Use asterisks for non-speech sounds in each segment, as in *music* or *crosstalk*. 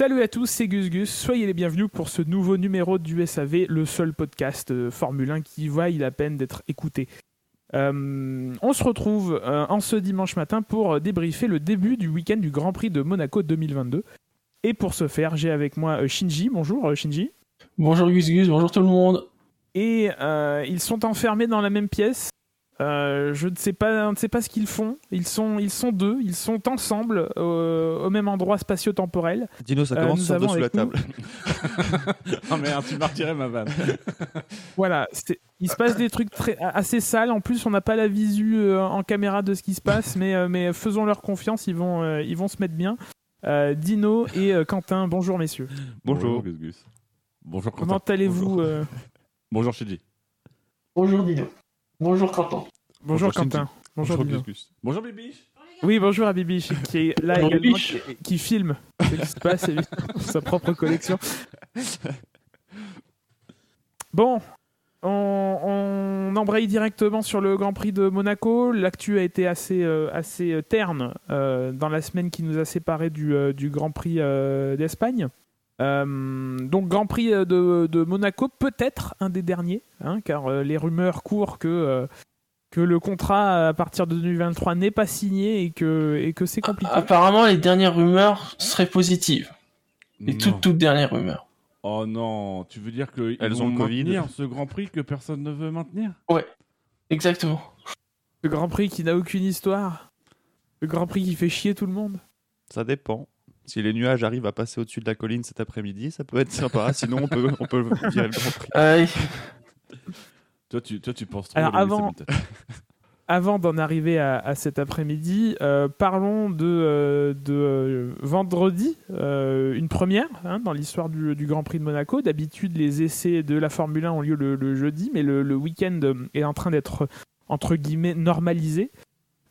Salut à tous, c'est Gus Gus. Soyez les bienvenus pour ce nouveau numéro du SAV, le seul podcast euh, Formule 1 qui vaille la peine d'être écouté. Euh, on se retrouve euh, en ce dimanche matin pour débriefer le début du week-end du Grand Prix de Monaco 2022. Et pour ce faire, j'ai avec moi Shinji. Bonjour Shinji. Bonjour Gus Gus, bonjour tout le monde. Et ils sont enfermés dans la même pièce. Euh, je ne sais pas, on ne sait pas ce qu'ils font. Ils sont, ils sont deux. Ils sont ensemble euh, au même endroit spatio-temporel. Dino, ça Euh, commence sur avons dessous la avec nous- table. *laughs* oh merde, tu m'as retiré ma vanne. *laughs* Voilà, il se passe des trucs très, assez sales. En plus, on n'a pas la visu euh, en caméra de ce qui se passe, mais, euh, mais faisons leur confiance, ils vont, euh, ils vont se mettre bien. Euh, Dino et euh, Quentin, bonjour messieurs. Bonjour. Gus Gus. Bonjour Quentin. Comment allez-vous Bonjour, euh, Bonjour Shiji. Bonjour Dino. Bonjour Quentin. Bonjour, Bonjour, Quentin. Bonjour, Bonjour. Bonjour Bibi. Oui, bonjour à Bibi qui est là Bonjour, également, Bibiche. qui, qui filme ce qui se passe sa propre collection. *laughs* Bon, on, on embraye directement sur le Grand Prix de Monaco. L'actu a été assez, euh, assez euh, terne euh, dans la semaine qui nous a séparés du, euh, du Grand Prix euh, d'Espagne. Euh, donc Grand Prix euh, de, de Monaco, peut-être un des derniers, hein, car euh, les rumeurs courent que, euh, que le contrat à partir de 2023 n'est pas signé et que, et que c'est compliqué. Apparemment, les dernières rumeurs seraient positives. Les Non. toutes, toutes dernières rumeurs. Oh non, tu veux dire qu'ils Elles vont ont le Covid. maintenir ce Grand Prix que personne ne veut maintenir? Exactement. Le Grand Prix qui n'a aucune histoire. Le Grand Prix qui fait chier tout le monde. Ça dépend. Si les nuages arrivent à passer au-dessus de la colline cet après-midi, ça peut être sympa. *laughs* Sinon, on peut, on peut virer le Grand Prix. Euh, toi tu, toi, tu penses trop Alors, *laughs* avant- d'en arriver à, à cet après-midi, euh, parlons de, euh, de euh, vendredi, euh, une première hein, dans l'histoire du, du Grand Prix de Monaco. D'habitude, les essais de la Formule 1 ont lieu le, le jeudi, mais le, le week-end est en train d'être, entre guillemets, normalisé.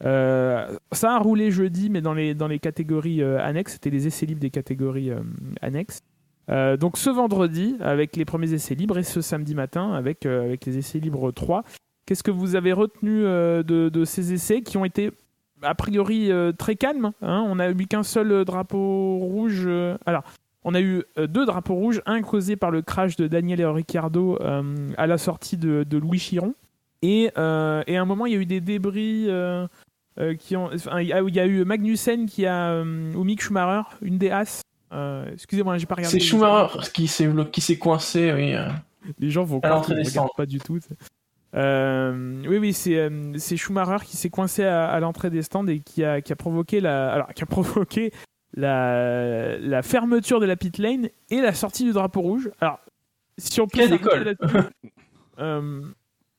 Euh, ça a roulé jeudi, mais dans les, dans les catégories euh, annexes. C'était les essais libres des catégories euh, annexes. Euh, donc ce vendredi, avec les premiers essais libres, et ce samedi matin, avec, avec les essais libres 3. Qu'est-ce que vous avez retenu de, de ces essais qui ont été a priori très calmes hein? On a eu qu'un seul drapeau rouge. alors, on a eu deux drapeaux rouges, un causé par le crash de Daniel Ricciardo euh, à la sortie de, de Louis Chiron. Et, et à un moment, il y a eu des débris euh, qui ont. enfin, il y a eu Magnussen qui a. euh, ou Mick Schumacher, une des As. Euh, Excusez-moi, j'ai pas regardé. c'est Schumacher qui s'est qui s'est coincé, oui. Les gens vont croire pas du tout. oui, oui, c'est Schumacher qui s'est coincé à, à l'entrée des stands et qui a, qui a provoqué la, alors qui a provoqué la, la fermeture de la pit lane et la sortie du drapeau rouge. Alors, si on peut Quelle école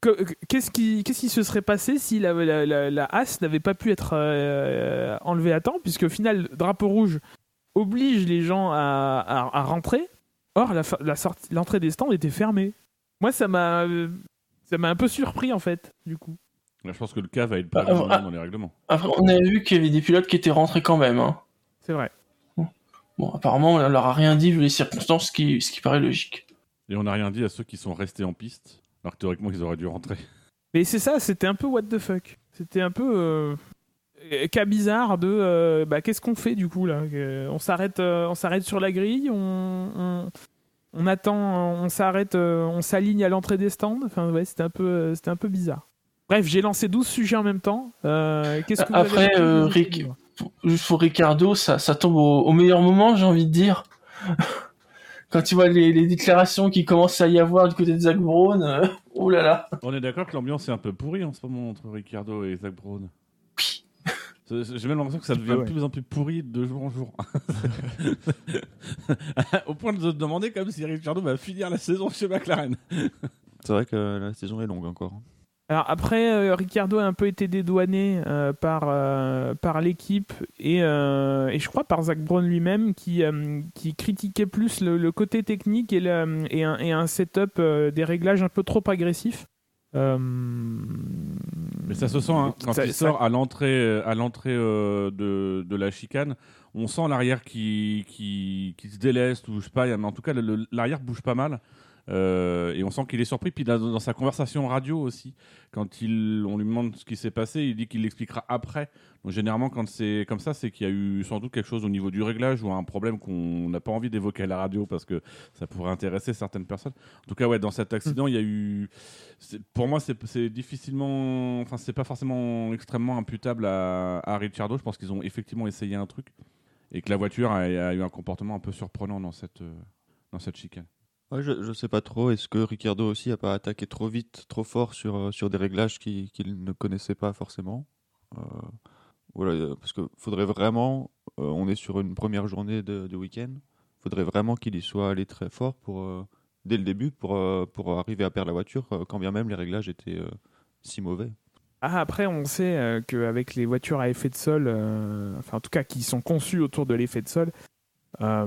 euh, Qu'est-ce qui, qu'est-ce qui se serait passé si la, la, la, la As n'avait pas pu être euh, enlevée à temps Puisque au final, le drapeau rouge oblige les gens à, à, à rentrer. Or, la, la sortie- l'entrée des stands était fermée. Moi, ça m'a, euh, ça m'a un peu surpris en fait, du coup. Là, je pense que le cas va être Ah, prévu ah, dans les règlements. Après, on a vu qu'il y avait des pilotes qui étaient rentrés quand même. hein. C'est vrai. Bon, apparemment, on leur a rien dit vu les circonstances, ce qui, ce qui paraît logique. Et on n'a rien dit à ceux qui sont restés en piste, alors que théoriquement ils auraient dû rentrer. Mais c'est ça, c'était un peu what the fuck. C'était un peu euh, cas bizarre de euh, bah, qu'est-ce qu'on fait du coup là? Euh, On s'arrête, euh, on s'arrête sur la grille, on, on, on attend, on s'arrête, euh, on s'aligne à l'entrée des stands? Enfin ouais, c'était un peu, euh, c'était un peu bizarre. Bref, j'ai lancé 12 sujets en même temps. Euh, qu'est-ce que vous Après, avez euh, Juste pour Ricardo, ça, ça tombe au, au meilleur moment, j'ai envie de dire. Quand tu vois les, les déclarations qui commencent à y avoir du côté de Zach Brown, euh, *laughs* oh là là. On est d'accord que l'ambiance est un peu pourrie en ce moment entre Ricciardo et Zach Brown. J'ai même l'impression que ça devient Ah ouais. de plus en plus pourri de jour en jour. *laughs* Au point de se demander comme si Ricciardo va finir la saison chez McLaren. C'est vrai que la saison est longue encore. Alors après, euh, Ricciardo a un peu été dédouané euh, par, euh, par l'équipe et, et je crois par Zach Brown lui-même qui, qui critiquait plus le, le côté technique et, le- et, un, et un setup des réglages un peu trop agressifs. Mais ça se sent hein, quand ça- il ça- sort à l'entrée à l'entrée de, de la chicane, on sent l'arrière qui, qui, qui se déleste ou je sais pas, mais en tout cas l'arrière bouge pas mal. Euh, et on sent qu'il est surpris. Puis dans, sa conversation radio aussi, quand il, on lui demande ce qui s'est passé, il dit qu'il l'expliquera après. Donc généralement, quand c'est comme ça, c'est qu'il y a eu sans doute quelque chose au niveau du réglage ou un problème qu'on n'a pas envie d'évoquer à la radio parce que ça pourrait intéresser certaines personnes. En tout cas, ouais, dans cet accident, il y a eu. Pour moi, c'est c'est difficilement. Enfin, c'est pas forcément extrêmement imputable à, à Ricciardo. Je pense qu'ils ont effectivement essayé un truc et que la voiture a, a eu un comportement un peu surprenant dans cette, euh, dans cette chicane. Je, je sais pas trop. Est-ce que Ricciardo aussi a pas attaqué trop vite, trop fort sur, euh, sur des réglages qui- qu'il ne connaissait pas forcément? Euh, Voilà, euh, parce que faudrait vraiment. on est sur une première journée de, week-end. Faudrait vraiment qu'il y soit allé très fort pour dès le début pour pour arriver à perdre la voiture, quand bien même les réglages étaient si mauvais. Ah, après, on sait qu'avec les voitures à effet de sol, enfin en tout cas qui sont conçues autour de l'effet de sol, euh,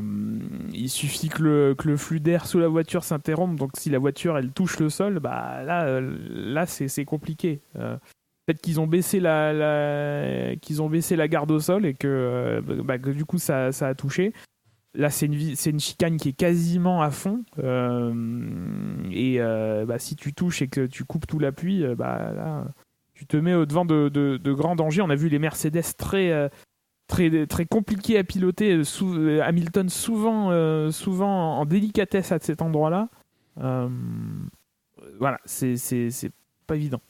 il suffit que le, que le flux d'air sous la voiture s'interrompe. Donc si la voiture elle touche le sol, bah là, euh, là c'est compliqué. Euh, Peut-être qu'ils ont baissé la, ont baissé la garde au sol et que, euh, bah, que du coup ça, ça a touché. Là, c'est une, une chicane qui est quasiment à fond. et bah, si tu touches et que tu coupes tout l'appui, bah, là, tu te mets au devant de, de- grands dangers. On a vu les Mercedes très, très, compliqués à piloter. euh, euh, Hamilton souvent, euh, souvent en délicatesse à cet endroit-là. Euh, voilà, c'est pas évident.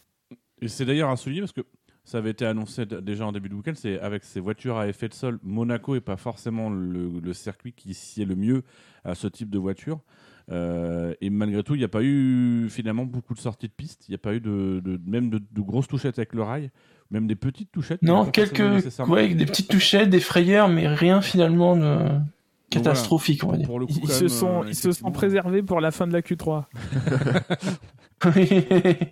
Et c'est d'ailleurs un souligner parce que ça avait été annoncé déjà en début de week-end. C'est avec ces voitures à effet de sol, Monaco est pas forcément le, circuit qui sied le mieux à ce type de voiture. Et malgré tout, il n'y a pas eu finalement beaucoup de sorties de piste. Il n'y a pas eu de, de- même de, de grosses touchettes avec le rail, même des petites touchettes. Non, quelques, ouais, des petites touchettes, des frayeurs, mais rien finalement de catastrophique, on va dire. Pour le coup, Ils, se même, sont, euh, ils se sont préservés pour la fin de la Q3. *laughs* *laughs*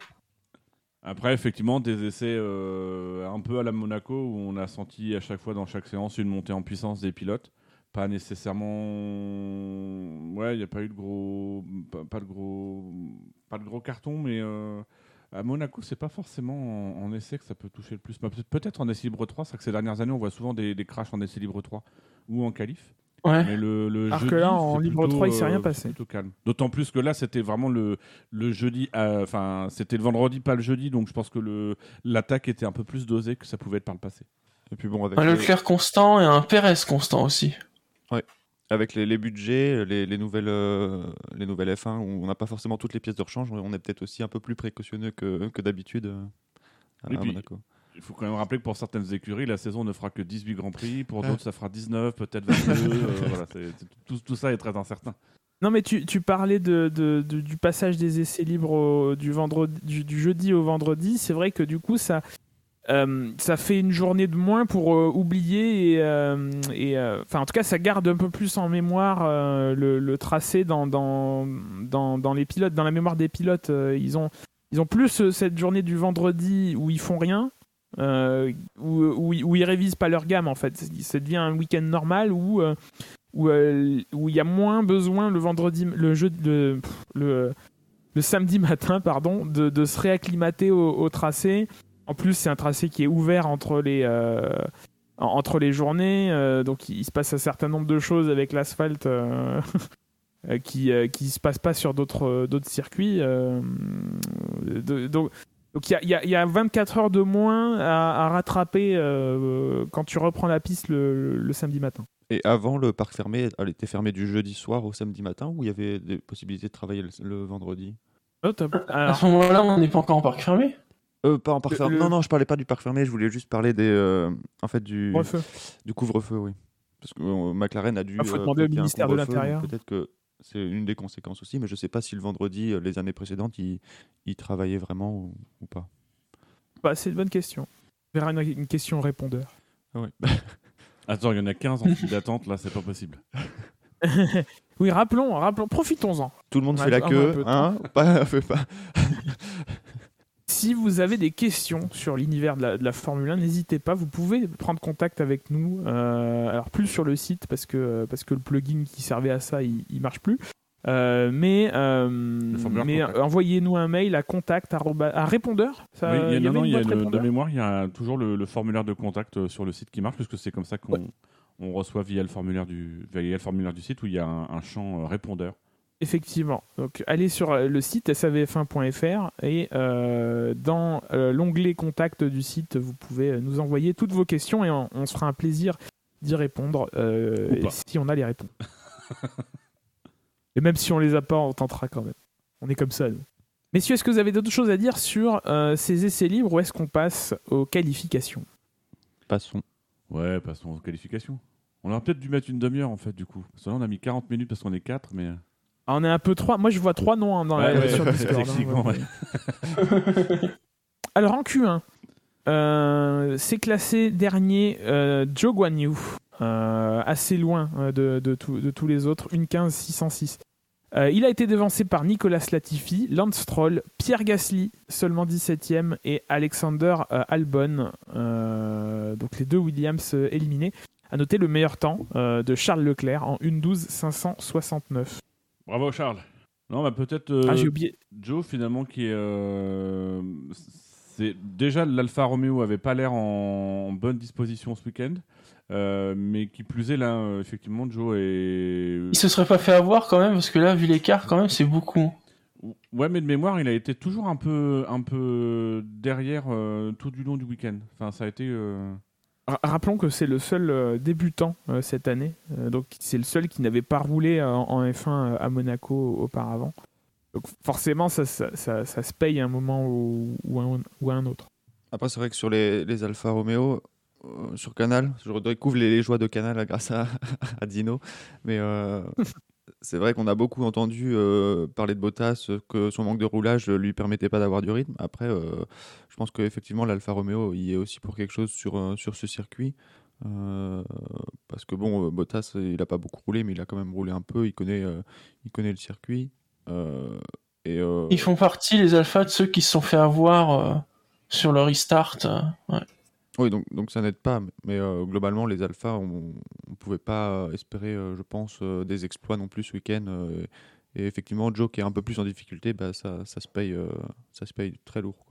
Après, effectivement, des essais euh, un peu à la Monaco où on a senti à chaque fois dans chaque séance une montée en puissance des pilotes. Pas nécessairement. Ouais, il n'y a pas eu de gros. Pas, pas de gros. Pas de gros carton, mais euh, à Monaco, c'est pas forcément en, en essai que ça peut toucher le plus. Bah, peut- Peut-être en essai libre 3, c'est vrai que ces dernières années, on voit souvent des, des crashs en essai libre 3 ou en qualif. ouais. Mais le, le Alors que jeudi, là, en libre plutôt, 3, il s'est rien euh, passé. c'est plutôt calme. D'autant plus que là, c'était vraiment le, le jeudi. euh, Enfin, c'était le vendredi, pas le jeudi. Donc, je pense que l'attaque était un peu plus dosée que ça pouvait être par le passé. Et puis bon, avec Un les- Leclerc constant et un Pérez constant aussi. Avec les, les budgets, les, les nouvelles, euh, les nouvelles F1, où on n'a pas forcément toutes les pièces de rechange, on est peut-être aussi un peu plus précautionneux que, que d'habitude euh, à, Monaco. Il faut quand même rappeler que pour certaines écuries, la saison ne fera que 18 Grands Prix. Pour Ah. d'autres, ça fera 19, peut-être 22. euh, *laughs* voilà, tout, tout ça est très incertain. Non, mais tu, tu parlais de, de- de- du passage des essais libres au- du, vendredi, du, du jeudi au vendredi. C'est vrai que du coup, ça, euh, ça fait une journée de moins pour euh, oublier. Et, euh, et, euh, en tout cas, ça garde un peu plus en mémoire le, tracé dans, dans, dans, les pilotes, dans la mémoire des pilotes. Ils, ont, ils ont plus cette journée du vendredi où ils font rien. où, où, où ils révisent pas leur gamme en fait. Ça devient un week-end normal où où il y a moins besoin le vendredi, le jeu, le, le, samedi matin, pardon, de, se réacclimater au tracé. En plus, c'est un tracé qui est ouvert entre les euh, en- entre les journées, euh, donc il, se passe un certain nombre de choses avec l'asphalte. euh, *laughs* qui euh, qui se passe pas sur d'autres d'autres circuits euh, de- donc donc il y a, il y a- il y a 24 heures de moins à, à rattraper euh, quand tu reprends la piste le, le samedi matin. Et avant, le parc fermé, elle était fermé du jeudi soir au samedi matin, où il y avait des possibilités de travailler le, le vendredi? Oh. À Alors, ce moment-là, on n'est pas encore en parc fermé. Euh, Pas en parc Le- fermé. le- Non, non, je parlais pas du parc fermé, je voulais juste parler des, euh, en fait, du, refeu. du couvre-feu, oui. Parce que euh, McLaren a dû. Ah, faut euh, demander au ministère de couvre-feu, l'Intérieur. Peut-être que c'est une des conséquences aussi, mais je sais pas si le vendredi, les années précédentes, ils, ils travaillaient vraiment ou, ou pas. Bah, c'est une bonne question. On verra une, une question répondeur. Ah ouais. *laughs* Attends, il y en a 15 en file d'attente, là, c'est pas possible. *laughs* oui, rappelons, rappelons, profitons-en. Tout le monde fait la queue, hein pas, fait pas. Si vous avez des questions sur l'univers de la, de la Formule 1, n'hésitez pas. Vous pouvez prendre contact avec nous. euh, alors plus sur le site parce que parce que le plugin qui servait à ça, il, il marche plus. Euh, mais euh, mais envoyez-nous un mail à contact à répondeur. Ça, Oui, il y a, il y non, avait non, une il y a boîte le- de mémoire, il y a toujours le, le formulaire de contact sur le site qui marche, puisque c'est comme ça qu'on on reçoit via le, formulaire du, via le formulaire du site où il y a un, un champ euh, répondeur. Effectivement. Donc, allez sur le site savf1.fr et euh, dans euh, l'onglet contact du site, vous pouvez nous envoyer toutes vos questions et on, on se fera un plaisir d'y répondre euh, et si on a les réponses. *laughs* et même si on les a pas, on tentera quand même. On est comme ça, nous. Messieurs, est-ce que vous avez d'autres choses à dire sur euh, ces essais libres ou est-ce qu'on passe aux qualifications? Passons. Ouais, passons aux qualifications. On aurait peut-être dû mettre une demi-heure en fait, du coup. Parce que là, on a mis 40 minutes parce qu'on est 4, mais. Ah, On est un peu trois. Moi, je vois trois noms hein, dans la Ouais, ouais, sur Discord, hein, ouais. *laughs* Alors en Q1, euh, c'est classé dernier euh, Joe Guan Yu, euh, assez loin euh, de, de, tout- de tous les autres, une 15 606. Euh, il a été devancé par Nicolas Latifi, Lance Stroll, Pierre Gasly, seulement 17e, et Alexander Albon, donc les deux Williams éliminés. À noter le meilleur temps de Charles Leclerc en 1.12 569. Bravo, Charles. Non, bah peut-être. euh, Ah, j'ai oublié. Joe finalement qui est euh, c'est déjà l'Alfa Romeo avait pas l'air en, en bonne disposition ce week-end euh, mais qui plus est là effectivement Joe est Il se serait pas fait avoir quand même, parce que là, vu l'écart, quand même, c'est beaucoup. ouais mais de mémoire il a été toujours un peu un peu derrière tout du long du week-end enfin ça a été Rappelons que c'est le seul euh, débutant euh, cette année, Euh, donc c'est le seul qui n'avait pas roulé en F1 euh, à Monaco auparavant. Donc forcément, ça, ça, ça- se paye à un moment ou, ou un, à un autre. Après, c'est vrai que sur les, les Alfa Romeo, sur Canal, je redécouvre les, les joies de Canal grâce à, *laughs* à Dino. Mais c'est vrai qu'on a beaucoup entendu euh, parler de Bottas, euh, que son manque de roulage ne lui permettait pas d'avoir du rythme. Après, euh, je pense qu'effectivement, l'Alfa Romeo y est aussi pour quelque chose sur, euh, sur ce circuit. Euh, parce que bon, euh, Bottas, il n'a pas beaucoup roulé, mais il a quand même roulé un peu. Il connaît, euh, il connaît le circuit. Euh, euh, Ils font partie, les alphas, de ceux qui se sont fait avoir euh, sur le restart. euh, ouais. Oui, donc, donc ça n'aide pas, mais euh, globalement, les alphas, on ne pouvait pas euh, espérer, euh, je pense, des exploits non plus ce week-end. et effectivement, Joe, qui est un peu plus en difficulté, bah, ça, ça, se paye, ça se paye très lourd.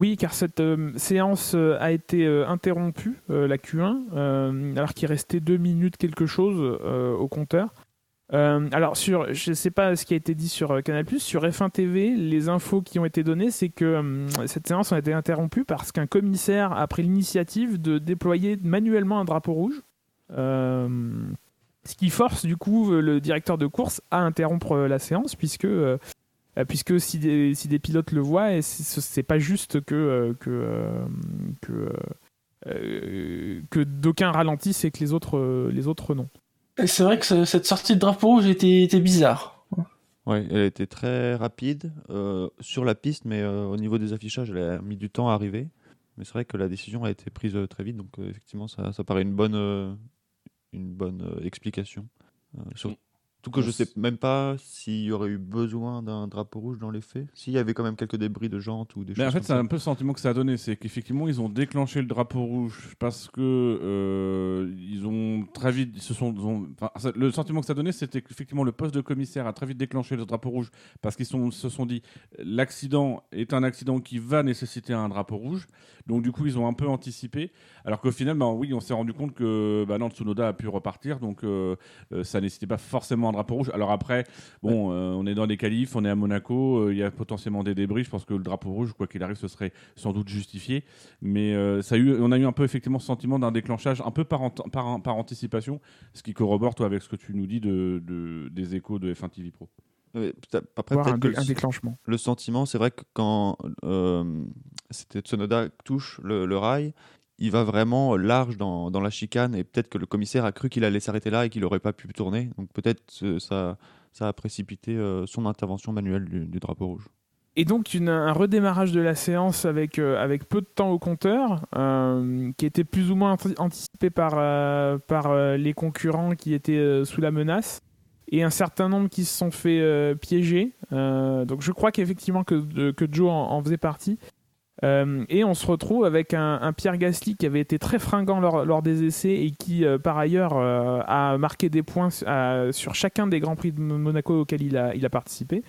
Oui, car cette séance a été interrompue, la Q1, euh, alors qu'il restait deux minutes quelque chose au compteur. Euh, alors, sur, je ne sais pas ce qui a été dit sur euh, Canal+, sur F1 TV, les infos qui ont été données, c'est que euh, cette séance a été interrompue parce qu'un commissaire a pris l'initiative de déployer manuellement un drapeau rouge. Ce qui force du coup le directeur de course à interrompre la séance puisque puisque si des, si des pilotes le voient, et c'est pas juste que que que, que d'aucuns ralentissent et que les autres les autres non. C'est vrai que ce- cette sortie de drapeau rouge était, était bizarre. Ouais, elle été très rapide euh, sur la piste, mais euh, au niveau des affichages, elle a mis du temps à arriver. Mais c'est vrai que la décision a été prise euh, très vite, donc effectivement, ça, paraît une bonne, une bonne explication. Euh, surtout que je sais même pas s'il y aurait eu besoin d'un drapeau rouge dans les faits. S'il y avait quand même quelques débris de jantes ou des Mais en choses fait, comme c'est ça. un peu le sentiment que ça a donné, c'est qu'effectivement, ils ont déclenché le drapeau rouge parce que euh, ils ont très vite, ils se sont, ils ont- enfin, ça- le sentiment que ça a donné, c'était qu'effectivement le poste de commissaire a très vite déclenché le drapeau rouge parce qu'ils sont- se sont dit l'accident est un accident qui va nécessiter un drapeau rouge. Donc du coup, ils ont un peu anticipé. Alors qu'au final, ben oui, on s'est rendu compte que bah non, Tsunoda a pu repartir, donc euh, euh, ça nécessitait pas forcément un drapeau rouge. Alors après, bon, euh, on est dans des qualifs, on est à Monaco, euh, il y a potentiellement des débris. Je pense que le drapeau rouge, quoi qu'il arrive, ce serait sans doute justifié. Mais euh, ça a eu, on a eu un peu effectivement ce sentiment d'un déclenchage un peu par, ant- par, par anticipation, ce qui corrobore toi avec ce que tu nous dis de, de- des échos de F1 TV Pro. Après, un, dé- un le- déclenchement. le sentiment, c'est vrai que quand euh, c'était Tsunoda touche le, le rail, il va vraiment large dans, dans la chicane et peut-être que le commissaire a cru qu'il allait s'arrêter là et qu'il n'aurait pas pu tourner. Donc peut-être euh, ça, ça a précipité euh, son intervention manuelle du, drapeau rouge. Et donc un redémarrage de la séance avec, euh, avec peu de temps au compteur, qui était plus ou moins anti- anticipé par, par les concurrents qui étaient sous la menace, et un certain nombre qui se sont fait piéger. Donc je crois qu'effectivement que, que Joe en faisait partie. Euh, et on se retrouve avec un, un Pierre Gasly qui avait été très fringant lors, lors des essais et qui, euh, par ailleurs, euh, a marqué des points à- sur chacun des Grands Prix de Monaco auxquels il a, il a participé.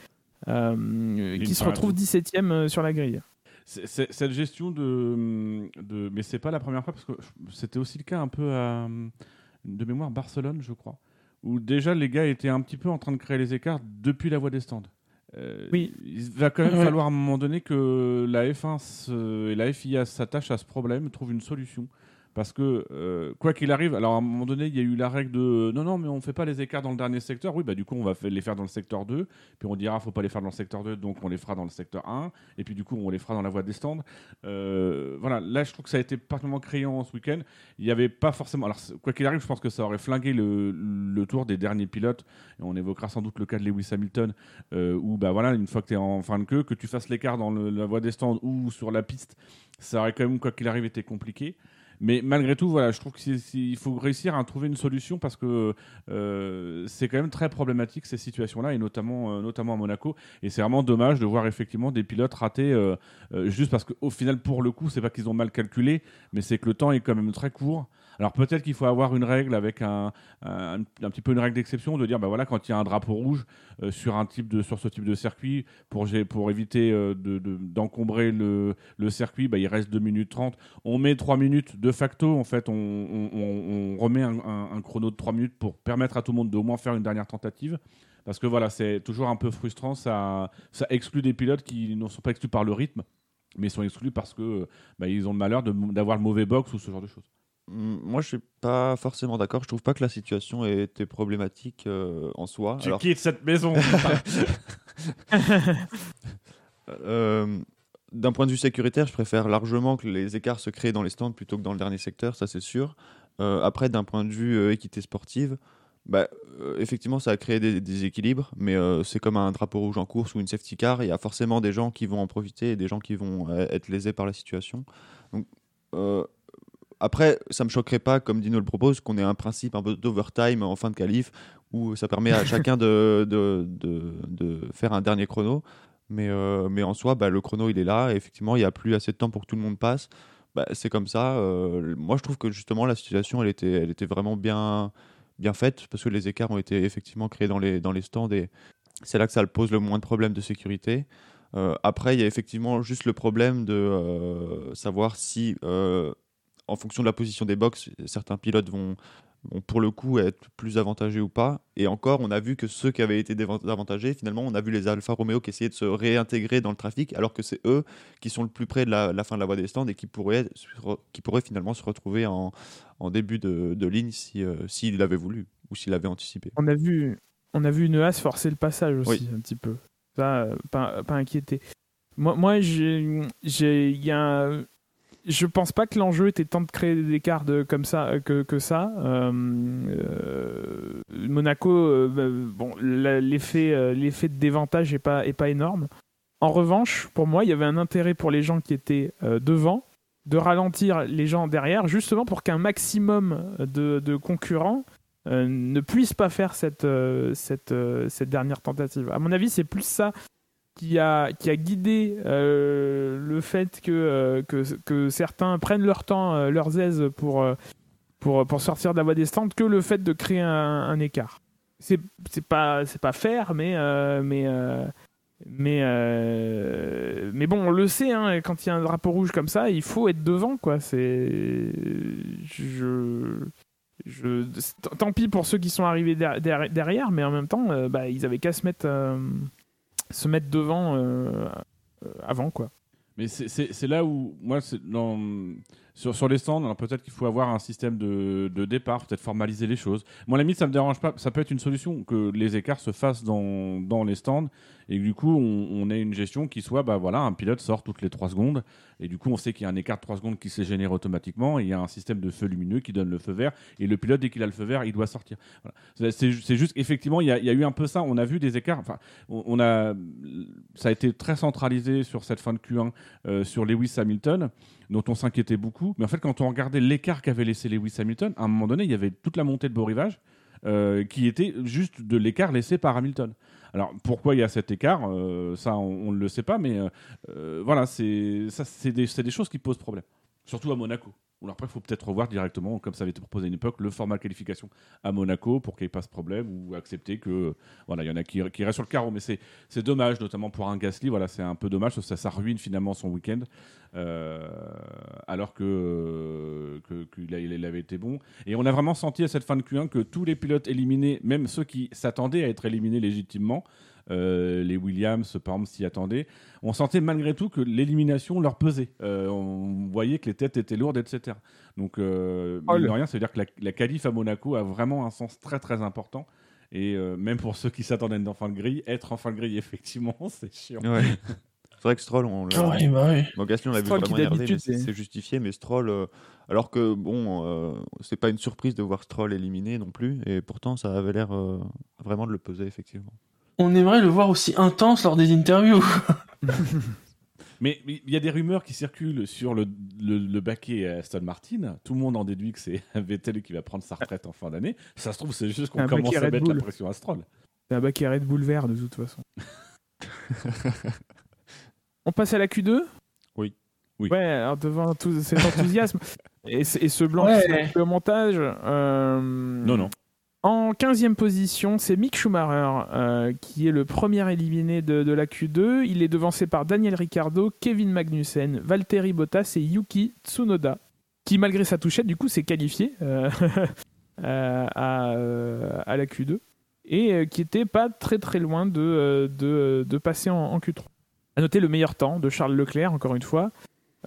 Qui se retrouve beau. 17ème euh, sur la grille. Cette gestion de, de mais c'est pas la première fois parce que c'était aussi le cas un peu à, de mémoire Barcelone, je crois, où déjà les gars étaient un petit peu en train de créer les écarts depuis la voie des stands. Euh, Oui. Il va quand même Ouais. falloir à un moment donné que la F1 se- et la FIA s'attachent à ce problème, trouvent une solution. Parce que, euh, quoi qu'il arrive, alors à un moment donné, il y a eu la règle de non, non, mais on fait pas les écarts dans le dernier secteur. Oui, bah du coup, on va les faire dans le secteur 2. Puis on dira, faut pas les faire dans le secteur 2, donc on les fera dans le secteur 1. Et puis du coup, on les fera dans la voie des stands. Euh, voilà, là, je trouve que ça a été particulièrement criant ce week-end. Il n'y avait pas forcément. Alors, quoi qu'il arrive, je pense que ça aurait flingué le, tour des derniers pilotes. Et on évoquera sans doute le cas de Lewis Hamilton, euh, où, bah voilà, une fois que tu es en fin de queue, que tu fasses l'écart dans la voie des stands ou sur la piste, ça aurait quand même, quoi qu'il arrive, été compliqué. Mais malgré tout, voilà, je trouve qu'il faut réussir à trouver une solution parce que euh, c'est quand même très problématique ces situations-là, et notamment, euh, notamment à Monaco. Et c'est vraiment dommage de voir effectivement des pilotes euh, euh, juste parce qu'au final, pour le coup, c'est pas qu'ils ont mal calculé, mais c'est que le temps est quand même très court. Alors peut-être qu'il faut avoir une règle avec un, un, petit peu une règle d'exception de dire bah voilà quand il y a un drapeau rouge euh, sur un type de sur ce type de circuit pour pour éviter euh, de- de- d'encombrer le, le circuit bah, il reste 2 minutes 30 on met 3 minutes de facto en fait on, on- remet un, chrono de 3 minutes pour permettre à tout le monde d'au moins faire une dernière tentative. Parce que voilà c'est toujours un peu frustrant ça ça exclut des pilotes qui ne sont pas exclus par le rythme mais sont exclus parce que bah, ils ont le malheur de- d'avoir le mauvais box ou ce genre de choses Moi, je suis pas forcément d'accord. Je trouve pas que la situation ait été problématique euh, en soi. Alors, quittes cette maison *laughs* *laughs* euh, D'un point de vue sécuritaire, je préfère largement que les écarts se créent dans les stands plutôt que dans le dernier secteur, ça c'est sûr. Euh, après, d'un point de vue équité sportive, bah, euh, effectivement, ça a créé des déséquilibres, mais euh, c'est comme un drapeau rouge en course ou une safety car. Il y a forcément des gens qui vont en profiter et des gens qui vont euh, être lésés par la situation. Donc, après, ça me choquerait pas, comme Dino le propose, qu'on ait un principe un peu d'overtime en fin de qualif où ça permet à chacun de, de, de, faire un dernier chrono. Mais, euh, mais en soi, bah, le chrono, il est là. Effectivement, il n'y a plus assez de temps pour que tout le monde passe. Bah, c'est comme ça. euh, moi, je trouve que justement, la situation, elle était, elle était vraiment bien, bien faite parce que les écarts ont été effectivement créés dans les, dans les stands. Et c'est là que ça pose le moins de problèmes de sécurité. Euh, après, il y a effectivement juste le problème de savoir si, en fonction de la position des box, certains pilotes vont, vont pour le coup être plus avantagés ou pas. Et encore, on a vu que ceux qui avaient été désavantagés, finalement, on a vu les Alfa Romeo qui essayaient de se réintégrer dans le trafic, alors que c'est eux qui sont le plus près de la, la fin de la voie des stands et qui pourraient, qui pourraient finalement se retrouver en, en début de, de ligne s'il si, euh, s'ils l'avaient voulu ou s'ils l'avaient anticipé. On a vu, on a vu une as forcer le passage aussi Oui. un petit peu. Ça, euh, pas, pas inquiété. Moi, moi j'ai, j'ai, il y a, je pense pas que l'enjeu était tant de créer des écarts de, comme ça euh, que, ça. Euh, euh, Monaco, bah, bon, l'effet, l'effet de dévantage est pas, est pas énorme. En revanche, pour moi, il y avait un intérêt pour les gens qui étaient devant de ralentir les gens derrière, justement pour qu'un maximum de, de concurrents ne puissent pas faire cette, cette, cette dernière tentative. À mon avis, c'est plus ça qui a, qui a guidé euh, le fait que, euh, que, que certains prennent leur temps, euh, leurs aises pour, pour, pour sortir de la voie des stands que le fait de créer un, écart. C'est c'est pas, c'est pas faire, mais, mais, mais, mais bon, on le sait, hein, quand il y a un drapeau rouge comme ça, il faut être devant. Quoi. C'est, je, je, tant pis pour ceux qui sont arrivés der- der- derrière, mais en même temps, bah, ils avaient qu'à se mettre, se mettre devant euh, avant. Quoi. Mais c'est- là où, moi, c'est dans, sur, les stands, peut-être qu'il faut avoir un système de, de départ, peut-être formaliser les choses. Moi, à la limite, ça me dérange pas. Ça peut être une solution que les écarts se fassent dans, dans les stands et que du coup, on, on ait une gestion qui soit, bah voilà, un pilote sort toutes les 3 secondes et du coup, on sait qu'il y a un écart de 3 secondes qui s'est généré automatiquement et il y a un système de feu lumineux qui donne le feu vert et le pilote, dès qu'il a le feu vert, il doit sortir. C'est- juste, effectivement, il y, a, eu un peu ça. On a vu des écarts. Enfin, on a, ça a été très centralisé sur cette fin de Q1 euh, sur Lewis Hamilton, dont on s'inquiétait beaucoup. Mais en fait, quand on regardait l'écart qu'avait laissé Lewis Hamilton, à un moment donné, il y avait toute la montée de beau euh, qui était juste de l'écart laissé par Hamilton. Alors pourquoi il y a cet écart Euh, Ça, on ne le sait pas, mais euh, voilà, c'est des, c'est des choses qui posent problème, surtout à Monaco. Ou après, il faut peut-être revoir directement, comme ça avait été proposé à une époque, le format qualification à Monaco pour qu'il n'y ait pas ce problème ou accepter que voilà, il y en a qui, qui restent sur le carreau. Mais c'est dommage, notamment pour un Gasly. Voilà, c'est un peu dommage ça, ça ruine finalement son week-end. euh, alors que qu'il avait été bon. Et on a vraiment senti à cette fin de Q1 que tous les pilotes éliminés, même ceux qui s'attendaient à être éliminés légitimement, euh, les Williams, par exemple, s'y attendaient, on sentait malgré tout que l'élimination leur pesait. Euh, on voyait que les têtes étaient lourdes, etc. Donc, euh, Oh, mine de rien, ça veut dire que la, la qualif à Monaco a vraiment un sens très très important. Et euh, même pour ceux qui s'attendaient à être en fin de grille, *laughs* être en fin de grille, effectivement, c'est chiant. Ouais. C'est vrai que Stroll, on l'a. Bah oui. Bon, Gasly, on l'a vu Stroll qui, vraiment énervé, mais d'habitude, c'est justifié. Mais Stroll, euh, alors que bon, euh, c'est pas une surprise de voir Stroll éliminé non plus, et pourtant ça avait l'air euh, vraiment de le peser effectivement. On aimerait le voir aussi intense lors des interviews. *laughs* Mais il y a des rumeurs qui circulent sur le, le, le baquet Aston Martin. Tout le monde en déduit que c'est *laughs* Vettel qui va prendre sa retraite en fin d'année. Ça se trouve, c'est juste qu'on commence baquet à Red mettre Bull. la pression à Stroll. C'est un à Red Bull vert de toute façon. *laughs* On passe à la Q2 Oui. Oui. Ouais, alors devant tout cet enthousiasme et, ce- et ce blanc Ouais. qui au montage. euh, Non, non. En 15e position, c'est Mick Schumacher euh, qui est le premier éliminé de, la Q2. Il est devancé par Daniel Ricciardo, Kevin Magnussen, Valtteri Bottas et Yuki Tsunoda, qui malgré sa touchette, du coup, s'est qualifié euh, *laughs* euh, à, la Q2 et qui était pas très très loin de, passer en, en Q3. À noter le meilleur temps de Charles Leclerc, encore une fois,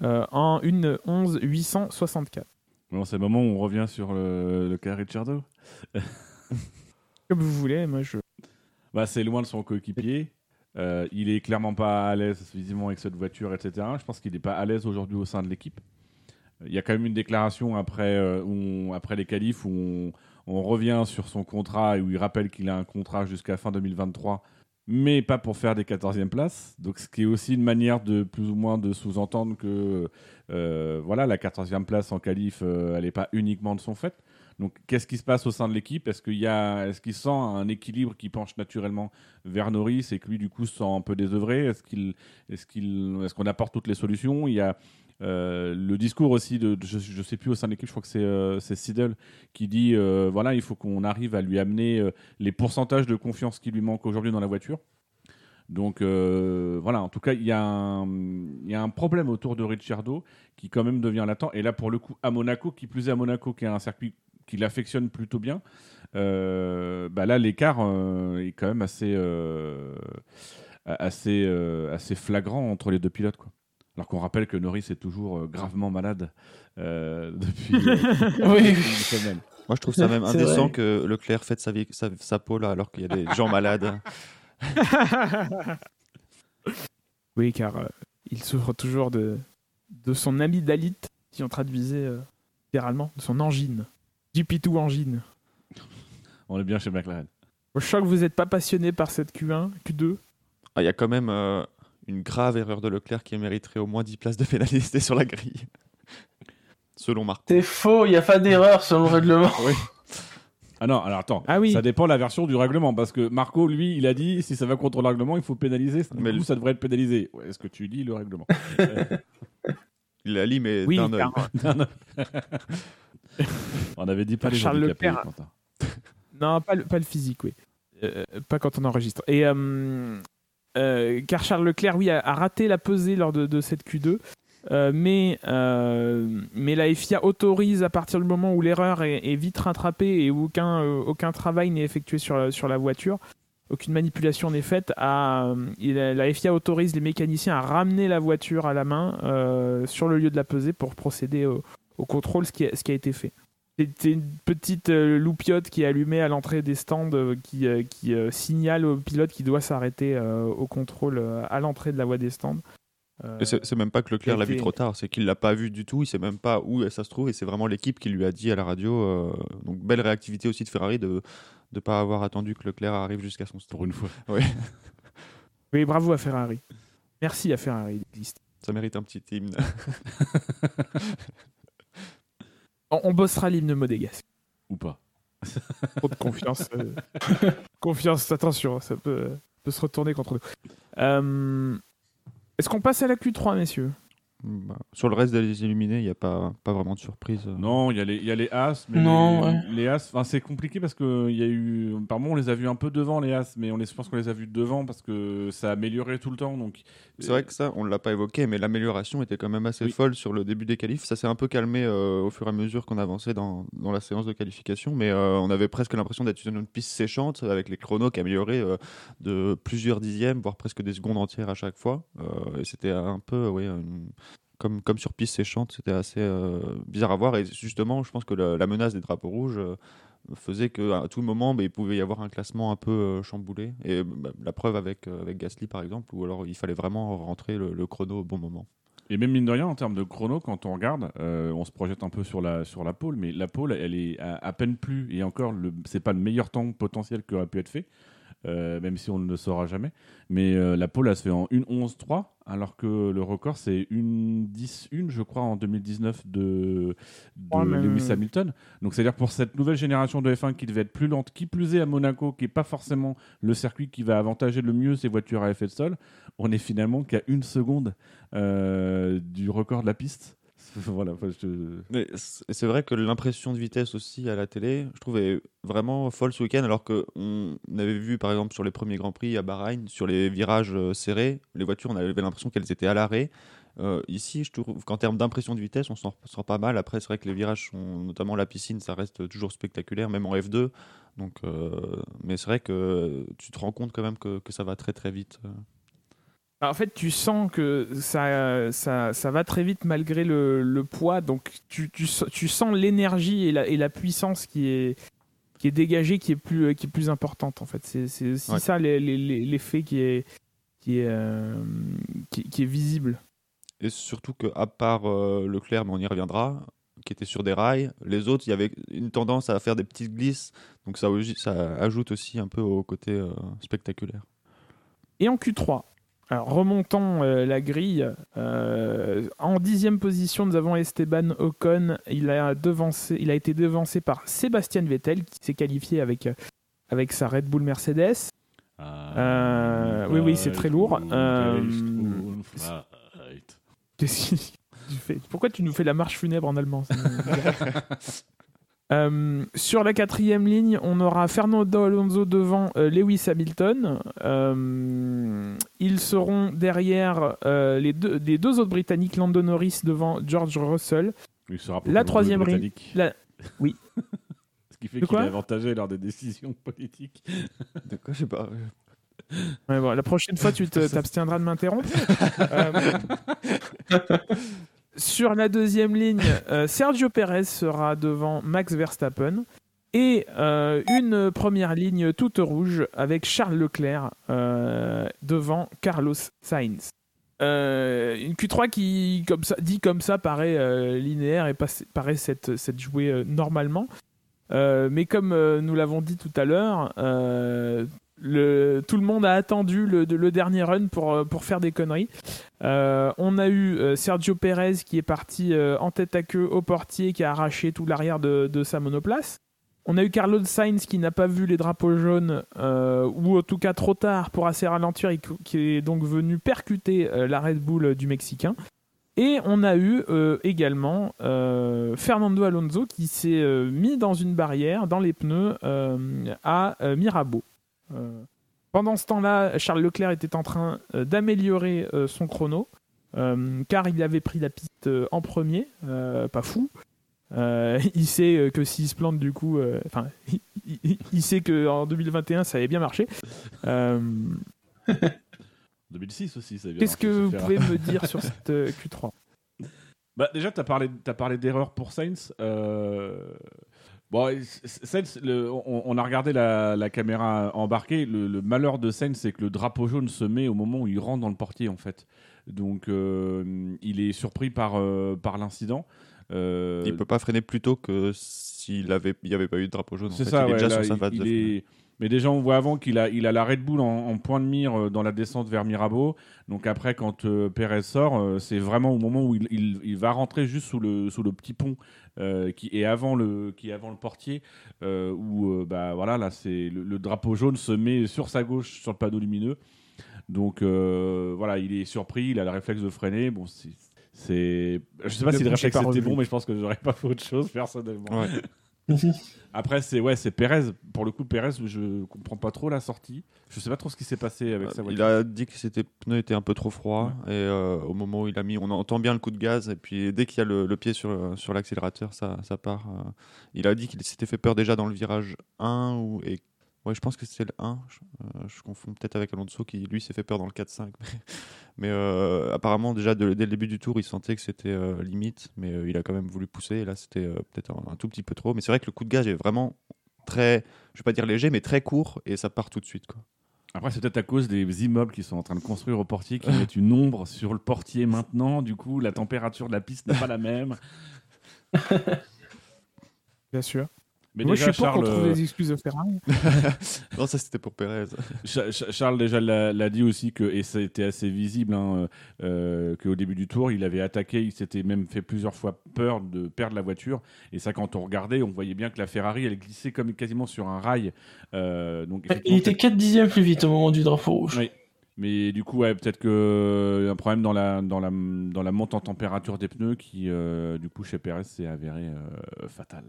en 1 864. Bon, c'est le moment où on revient sur le, le cas Ricciardo. *laughs* Comme vous voulez, moi je. Bah, c'est loin de son coéquipier. Euh, il est clairement pas à l'aise visiblement avec cette voiture, etc. Je pense qu'il n'est pas à l'aise aujourd'hui au sein de l'équipe. Euh, Il y a quand même une déclaration après, euh, où on- après les qualifs où on, on revient sur son contrat et où il rappelle qu'il a un contrat jusqu'à fin 2023, mais pas pour faire des 14e places. Donc, ce qui est aussi une manière de plus ou moins de sous-entendre que euh, voilà, la 14e place en qualif, euh, elle n'est pas uniquement de son fait. Donc, qu'est-ce qui se passe au sein de l'équipe? Est-ce qu'il est-ce qu'il sent un équilibre qui penche naturellement vers Norris et que lui, du coup, se sent un peu désœuvré? Est-ce qu'il, est-ce qu'il, est-ce qu'on apporte toutes les solutions? Il y a euh, le discours aussi je, je sais plus au sein de l'équipe, je crois que c'est, euh, Seidel qui dit, euh, voilà, il faut qu'on arrive à lui amener euh, les pourcentages de confiance qui lui manquent aujourd'hui dans la voiture. Donc voilà, en tout cas, il y, a un- problème autour de Ricciardo qui quand même devient latent. Et là, pour le coup, à Monaco, qui plus est à Monaco, qui est un circuit qu'il affectionne plutôt bien, bah là, l'écart est quand même assez, flagrant entre les deux pilotes. Alors qu'on rappelle que Norris est toujours euh, gravement malade euh, depuis, *laughs* euh, Oui. une semaine. Moi, je trouve ça même indécent vrai. que Leclerc fête sa, vie, sa, sa peau là, alors qu'il y a des gens malades. *laughs* Oui, car euh, il souffre toujours de, de son amygdalite, si on traduisait euh, littéralement, de son angine. GP2 angine. On est bien chez McLaren. Je sens que vous n'êtes pas passionné par cette Q1, Q2. Ah, Il y a quand même euh, une grave erreur de Leclerc qui mériterait au moins 10 places de pénalité sur la grille. *laughs* Selon Marco. C'est faux, il n'y a pas d'erreur selon le règlement. Ah non, alors attends, Ah oui. ça dépend de la version du règlement, parce que Marco, lui, il a dit, si ça va contre le règlement, il faut pénaliser, du Mais coup, le- ça devrait être pénalisé. Ouais, Est-ce que tu lis le règlement? Euh, *laughs* Il la lit, mais Oui, d'un œil. *laughs* On avait dit pas les Charles handicapés, Leclerc. Quentin. Non, pas le, pas le physique, oui. Euh, pas quand on enregistre. Et euh, car Charles Leclerc, oui, a, raté la pesée lors de, cette Q2. euh, mais, euh, mais la FIA autorise à partir du moment où l'erreur est, vite rattrapée et où aucun, euh, aucun travail n'est effectué sur, la- sur la voiture, aucune manipulation n'est faite, euh, la FIA autorise les mécaniciens à ramener la voiture à la main euh, sur le lieu de la pesée pour procéder au, contrôle, ce qui, ce qui a été fait. C'était une petite euh, loupiote qui est allumée à l'entrée des stands euh, qui, euh, qui euh, signale au pilote qui doit s'arrêter euh, au contrôle euh, à l'entrée de la voie des stands. Euh, Et C'est même pas que Leclerc l'a vu trop tard, c'est qu'il l'a pas vu du tout, il sait même pas où ça se trouve, et c'est vraiment l'équipe qui lui a dit à la radio. euh, donc belle réactivité aussi de Ferrari de ne pas avoir attendu que Leclerc arrive jusqu'à son Pour stand. une fois. *laughs* Oui, bravo à Ferrari. Merci à Ferrari d'exister. Ça mérite un petit hymne. *laughs* On, on bossera l'hymne modégasque. Ou pas. *laughs* Trop de confiance. euh, *laughs* confiance, attention, ça peut, peut se retourner contre nous. Euh, Est-ce qu'on passe à la Q3, messieurs? Sur le reste des éliminés, il n'y a pas, pas vraiment de surprise. euh. Non, il y, a les- il y a les As, mais Non, les, ouais. les As, enfin, c'est compliqué parce que il y a eu, par moment, on les a vus un peu devant les As, mais on les, je pense qu'on les a vus devant parce que ça a amélioré tout le temps. Donc, C'est vrai que ça, on ne l'a pas évoqué, mais l'amélioration était quand même assez Oui. folle sur le début des qualifs. Ça s'est un peu calmé euh, au fur et à mesure qu'on avançait dans, dans la séance de qualification, mais euh, on avait presque l'impression d'être sur une piste séchante avec les chronos qui amélioraient euh, de plusieurs dixièmes, voire presque des secondes entières à chaque fois. Euh, et c'était un peu, une- comme, comme sur piste séchante, c'était assez euh, bizarre à voir. Et justement, je pense que la, menace des drapeaux rouges euh, faisait qu'à tout moment, bah, il pouvait y avoir un classement un peu euh, chamboulé. Et bah, la preuve avec, euh, avec Gasly, par exemple, où alors il fallait vraiment rentrer le, chrono au bon moment. Et même mine de rien, en termes de chrono, quand on regarde, on se projette un peu sur la, sur la pole, mais la pole, elle est à, à peine plus, et encore, le- c'est pas le meilleur temps potentiel qui aurait pu être fait, euh, même si on ne le saura jamais. Mais euh, la pole, elle se fait en 1.11.3, alors que le record, c'est 1.10.1, je crois, en 2019 de, de Lewis Hamilton. Donc, c'est-à-dire pour cette nouvelle génération de F1 qui devait être plus lente, qui plus est à Monaco, qui n'est pas forcément le circuit qui va avantager le mieux ces voitures à effet de sol, on est finalement qu'à une seconde euh, du record de la piste. *laughs* voilà, c'est vrai que l'impression de vitesse aussi à la télé, je trouvais vraiment folle ce week-end, alors qu'on avait vu par exemple sur les premiers Grands Prix à Bahreïn, sur les virages euh, serrés, les voitures, on avait l'impression qu'elles étaient à l'arrêt. Euh, ici, je trouve qu'en termes d'impression de vitesse, on s'en sort pas mal. Après, c'est vrai que les virages, notamment la piscine, ça reste toujours spectaculaire, même en F2. Donc, euh, mais c'est vrai que tu te rends compte quand même que ça va très très vite. Bah, En fait, tu sens que ça, ça, ça va très vite malgré le, le poids. Donc, tu, tu, sens l'énergie et la, et la puissance qui est, qui est dégagée, qui est plus, qui est plus importante. En fait, c'est aussi Ouais. ça l'effet qui est, qui, est, euh, qui, qui est visible. Et surtout qu'à part euh, Leclerc, mais on y reviendra, qui était sur des rails, les autres, il y avait une tendance à faire des petites glisses. Donc ça ajoute aussi un peu au côté euh, spectaculaire. Et en Q3, alors remontons euh, la grille. euh, en dixième position, nous avons Esteban Ocon. Il a, devancé, il a été devancé par Sébastien Vettel, qui s'est qualifié avec, euh, avec sa Red Bull Mercedes. Euh, oui, oui, c'est très lourd. *laughs* Qu'est-ce que tu fais? Pourquoi tu nous fais la marche funèbre en allemand *laughs* Euh, sur la quatrième ligne, on aura Fernando Alonso devant euh, Lewis Hamilton. Euh, ils seront derrière euh, les, deux, les deux autres Britanniques, Lando Norris devant George Russell. Il sera La troisième la- oui. *laughs* Ce qui fait qu'il est avantagé lors des décisions politiques. De quoi, je sais pas. Ouais, bon, la prochaine fois, tu *laughs* t'abstiendras de m'interrompre. *laughs* Sur la deuxième ligne, *laughs* euh, Sergio Perez sera devant Max Verstappen. Et euh, une première ligne toute rouge avec Charles Leclerc euh, devant Carlos Sainz. Une Q3 qui, comme ça, dit comme ça, paraît linéaire et paraît s'être s'être jouée normalement. Mais comme nous l'avons dit tout à l'heure, tout le monde a attendu le, dernier run pour, euh, pour faire des conneries. Euh, on a eu euh, Sergio Perez qui est parti en tête à queue au portier, qui a arraché tout l'arrière de, sa monoplace. On a eu Carlos Sainz qui n'a pas vu les drapeaux jaunes, ou en tout cas trop tard pour assez ralentir, et qui- est donc venu percuter la Red Bull du Mexicain. Et on a eu également Fernando Alonso qui s'est mis dans une barrière, dans les pneus, à Mirabeau. Euh, pendant ce temps-là, Charles Leclerc était en train euh, d'améliorer euh, son chrono, car il avait pris la piste en premier, pas fou. Euh, *laughs* il sait que s'il se plante du coup, euh, enfin, *laughs* il, il- il sait qu'en 2021 ça avait bien marché. Euh, *laughs* 2006 aussi, ça Qu'est-ce que vous pouvez me dire sur cette euh, Q3 Bah, déjà, tu as parlé, t'as parlé d'erreur pour Sainz. Bon, S- Sainz, le- on, on a regardé la, la caméra embarquée. Le, le malheur de Sainz, c'est que le drapeau jaune se met au moment où il rentre dans le portier, en fait. Donc, euh, il est surpris par, euh, par l'incident. Euh, Il peut pas freiner plus tôt que s'il avait, il y avait pas eu de drapeau jaune. C'est ça, il est ouais, déjà là, sur sa phase de est- Mais déjà, on voit avant qu'il a, il a la Red Bull en, en point de mire euh, dans la descente vers Mirabeau. Donc après, quand euh, Perez sort, euh, c'est vraiment au moment où il, il- il va rentrer juste sous le, sous le petit pont euh, qui est avant le, qui est avant le portier, euh, où bah voilà, là c'est le, le drapeau jaune se met sur sa gauche sur le panneau lumineux. Donc voilà, il est surpris, il a le réflexe de freiner. Bon, c'est c'est. Je sais pas Le si le réflexe était bon, mais je pense que j'aurais pas fait autre chose personnellement. Ouais. *laughs* Après, c'est ouais, c'est Perez. Pour le coup, Perez, je comprends pas trop la sortie. Je sais pas trop ce qui s'est passé avec sa Euh, Il voiture. a dit que ses pneus étaient un peu trop froids et euh, au moment où il a mis, on entend bien le coup de gaz et puis dès qu'il y a le, le pied sur, sur l'accélérateur, ça, ça part. euh. Il a dit qu'il s'était fait peur déjà dans le virage 1 ou, et ouais, je pense que c'était le 1. Je, euh, je confonds peut-être avec Alonso qui lui s'est fait peur dans le 4-5. *laughs* mais euh, apparemment déjà de- dès le début du tour, il sentait que c'était euh, limite, mais euh, il a quand même voulu pousser. Et là, c'était euh, peut-être un, un tout petit peu trop. Mais c'est vrai que le coup de gaz est vraiment très, je vais pas dire léger, mais très court et ça part tout de suite. Quoi. Après, c'est peut-être à cause des immeubles qui sont en train de construire au portier qui mettent une ombre sur le portier maintenant. Du coup, la température de la piste n'est pas la même. *laughs* Bien sûr. Mais Moi, déjà, je suis pour qu'on Charles, trouve euh, des excuses de Ferrari. *laughs* non, ça c'était pour Cha- Charles déjà l'a dit aussi que et été assez visible hein, euh, qu'au début du tour il avait attaqué, il s'était même fait plusieurs fois peur de perdre la voiture et ça quand on regardait on voyait bien que la Ferrari elle glissait comme quasiment sur un rail euh, donc Il effectivement, était 4 dixièmes plus vite au moment du drapeau rouge. Oui. Mais du coup, ouais, peut-être que un problème dans la, dans, la, dans la monte en température des pneus qui, euh, du coup, chez Perez, s'est avéré euh, fatal.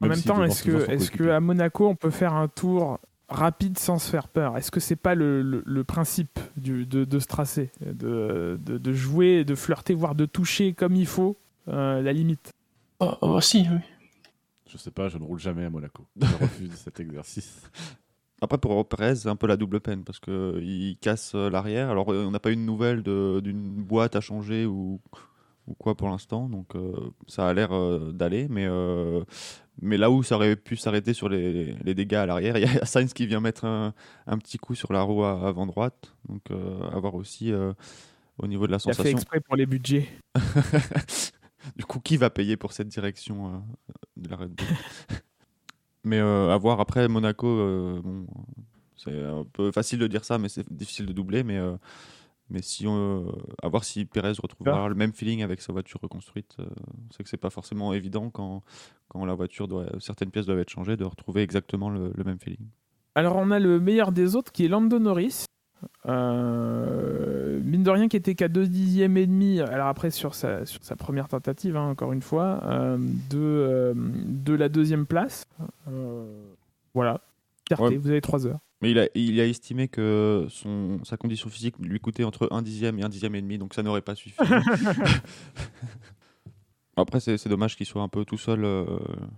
En Même temps, est-ce que, coéquipier. que à Monaco, on peut faire un tour rapide sans se faire peur? Est-ce que c'est pas le, le- le principe du, de, de ce tracé? De, de, de jouer, de flirter, voire de toucher comme il faut euh, la limite? Ah, ah bah si, oui. Je sais pas, je ne roule jamais à Monaco. Je *laughs* refuse cet exercice. Après, pour Perez, c'est un peu la double peine parce qu'il casse euh, l'arrière. Alors, euh, on n'a pas eu de nouvelles d'une boîte à changer ou, ou quoi pour l'instant. Donc, euh, ça a l'air euh, d'aller. Mais, euh, mais là où ça aurait pu s'arrêter sur les, les dégâts à l'arrière, il y a *laughs* Sainz qui vient mettre un, un petit coup sur la roue avant droite. Donc, euh, à voir aussi euh, au niveau de la Il a fait sensation. exprès pour les budgets. *laughs* du coup, qui va payer pour cette direction euh, de la Red Bull? *laughs* Mais à voir après Monaco, bon, c'est un peu facile de dire ça, mais c'est difficile de doubler. Mais, mais si on, euh, à voir si Perez retrouvera le même feeling avec sa voiture reconstruite. euh, c'est que c'est pas forcément évident quand, quand la voiture doit, certaines pièces doivent être changées, de retrouver exactement le, le même feeling. Alors, on a le meilleur des autres qui est Lando Norris. Euh, mine de rien, qui était qu'à 2 dixièmes et demi. Alors, après, sur sa, sur sa première tentative, hein, encore une fois, euh, de, euh, de la deuxième place. Voilà. Ouais. vous avez 3 heures. Mais il a, il a estimé que son, sa condition physique lui coûtait entre un dixième et un dixième et demi, donc ça n'aurait pas suffi. *laughs* Après, c'est dommage qu'il soit un peu tout seul euh,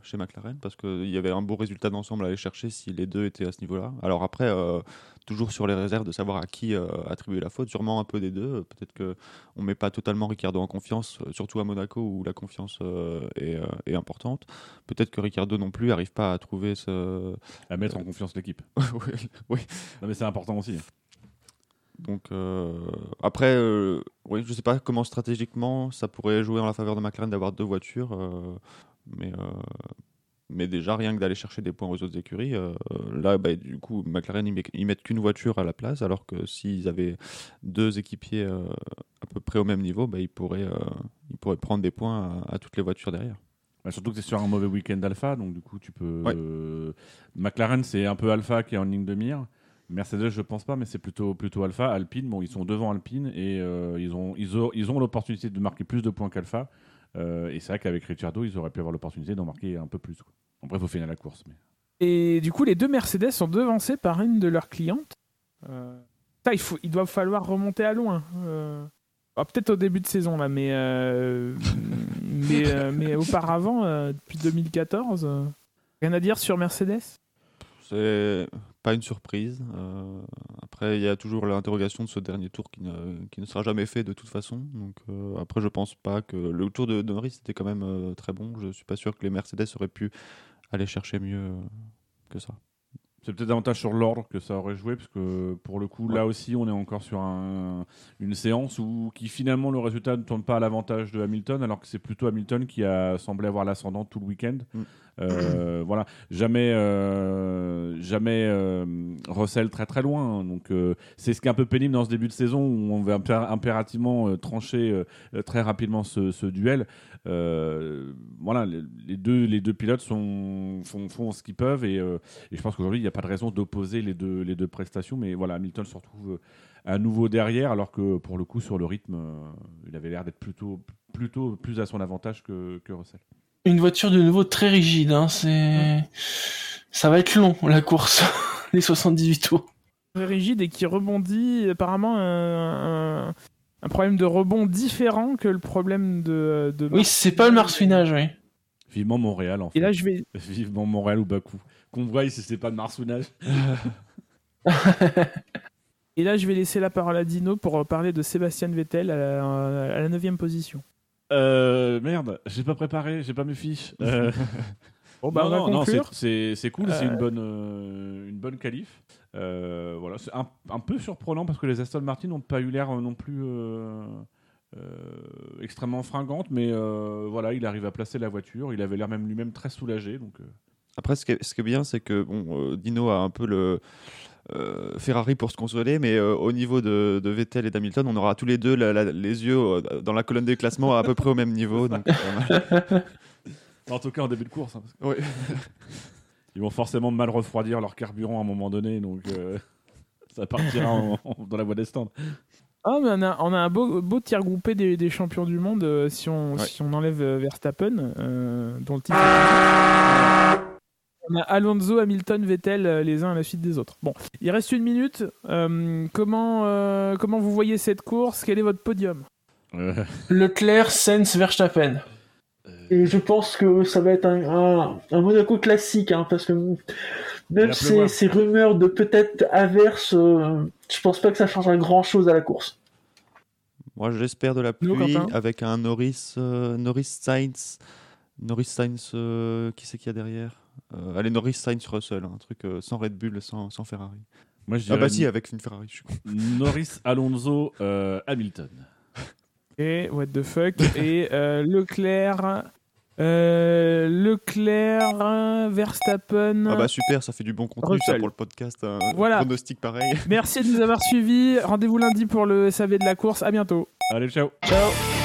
chez McLaren parce qu'il y avait un beau résultat d'ensemble à aller chercher si les deux étaient à ce niveau-là. Alors après, euh, toujours sur les réserves de savoir à qui euh, attribuer la faute, sûrement un peu des deux. Peut-être que on met pas totalement Ricardo en confiance, surtout à Monaco où la confiance est, est importante. Peut-être que Ricardo non plus arrive pas à trouver ce. À mettre en confiance l'équipe. *laughs* oui, oui. Non, mais c'est important aussi. Donc euh, après, euh, oui, je sais pas comment stratégiquement ça pourrait jouer en la faveur de McLaren d'avoir deux voitures, euh, mais mais déjà rien que d'aller chercher des points aux autres écuries, euh, là, bah, du coup, McLaren ils, met- ils mettent qu'une voiture à la place, alors que s'ils avaient deux équipiers euh, à peu près au même niveau, bah, ils pourraient euh, ils pourraient prendre des points à, à toutes les voitures derrière. Bah, surtout que c'est sur un mauvais week-end alpha, donc du coup, tu peux. Ouais. McLaren, c'est un peu alpha qui est en ligne de mire. Mercedes, je pense pas, mais c'est plutôt, plutôt alpha. Alpine, bon, ils sont devant Alpine et euh, ils ont, ils ont, ils ont l'opportunité de marquer plus de points qu'Alpha. Euh, et c'est vrai qu'avec Ricciardo, ils auraient pu avoir l'opportunité d'en marquer un peu plus. Quoi. Il faut finir la course. Mais... Et du coup, les deux Mercedes sont devancés par une de leurs clientes. Euh, ça, il, faut, il doit falloir remonter à loin. Euh, ah, Peut-être au début de saison, là, mais, euh, *laughs* mais, euh, mais auparavant, euh, depuis 2014, euh, rien à dire sur Mercedes? C'est pas une surprise. Euh, après, il y a toujours l'interrogation de ce dernier tour qui ne, qui ne sera jamais fait de toute façon. Donc, euh, après, je pense pas que le tour de, de Norris était quand même euh, très bon. Je suis pas sûr que les Mercedes auraient pu aller chercher mieux que ça. C'est peut-être davantage sur l'ordre que ça aurait joué, parce que pour le coup, là aussi, on est encore sur un- une séance où qui finalement le résultat ne tourne pas à l'avantage de Hamilton, alors que c'est plutôt Hamilton qui a semblé avoir l'ascendant tout le week-end. Mm. Euh, voilà, jamais, euh, jamais euh, Russell très très loin. hein. donc euh, c'est ce qui est un peu pénible dans ce début de saison où on veut impé- impérativement trancher très rapidement ce, duel. Voilà, les, deux, les deux pilotes sont, font, ce qu'ils peuvent et, je pense qu'aujourd'hui il n'y a pas de raison d'opposer les deux, les deux prestations. Mais voilà, Hamilton se retrouve à nouveau derrière alors que pour le coup sur le rythme, il avait l'air d'être plutôt, plutôt plus à son avantage que, que Russell. Une voiture de nouveau très rigide, hein, c'est... Ça va être long, la course, *laughs* les 78 tours. Très rigide et qui rebondit. Apparemment, un, un- un problème de rebond différent que le problème de. de Oui, c'est pas le marsouinage, oui. Vivement Montréal en fait. Et là, je vais. *laughs* Vivement Montréal ou Bakou. Qu'on voit si c'est pas de marsounage. *laughs* Et là, je vais laisser la parole à Dino pour parler de Sébastien Vettel à la, à la 9 position. Euh, merde, j'ai pas préparé, j'ai pas mes fiches. Euh, *laughs* Bon, bah, non, on va non, c'est- cool, c'est Euh, une bonne, euh, une bonne qualif. Euh, voilà, c'est un, un peu surprenant parce que les Aston Martin n'ont pas eu l'air euh, non plus euh, euh, extrêmement fringantes, mais euh, voilà, il arrive à placer la voiture. Il avait l'air même lui-même très soulagé, donc. euh, Après, ce qui est, ce qui est bien, c'est que bon, euh, Dino a un peu le euh, Ferrari pour se consoler, mais euh, au niveau de, de Vettel et d'Hamilton, on aura tous les deux la- la- les yeux euh, dans la colonne des classements à peu près au même niveau. Donc, euh, *laughs* En tout cas, en début de course. hein, parce que ouais. *laughs* ils vont forcément mal refroidir leur carburant à un moment donné, donc euh, *laughs* ça partira en- en- dans la voie des stands. Ah, mais on a, on a un beau, beau tir groupé des, des champions du monde euh, si, on, Ouais. si on enlève euh, Verstappen, euh, dont le titre On a Alonso, Hamilton, Vettel, euh, les uns à la suite des autres. Bon, il reste une minute. Euh, comment, euh, comment vous voyez cette course? Quel est votre podium? Leclerc, Sainz, Verstappen. Et je pense que ça va être un, un, un Monaco classique, hein, parce que même ces, ces rumeurs de peut-être averse, euh, je pense pas que ça changera grand chose à la course. Moi, j'espère de la Nous, pluie Quentin? avec un Norris, euh, Norris Sainz. Norris Sainz, euh, qui c'est qu'il y a derrière? Euh, Allez, Norris Sainz Russell, un truc euh, sans Red Bull, sans, sans Ferrari. moi, je Ah dirais bah si, avec une Ferrari, je suis con. Norris, Alonso, euh, Hamilton. Et what the fuck Et euh, Leclerc. euh, Leclerc, Verstappen. Ah bah super, ça fait du bon contenu ça pour le podcast. Un Voilà. pronostic pareil. Merci de nous avoir suivis. Rendez-vous lundi pour le SAV de la course. À bientôt. Allez, ciao. Ciao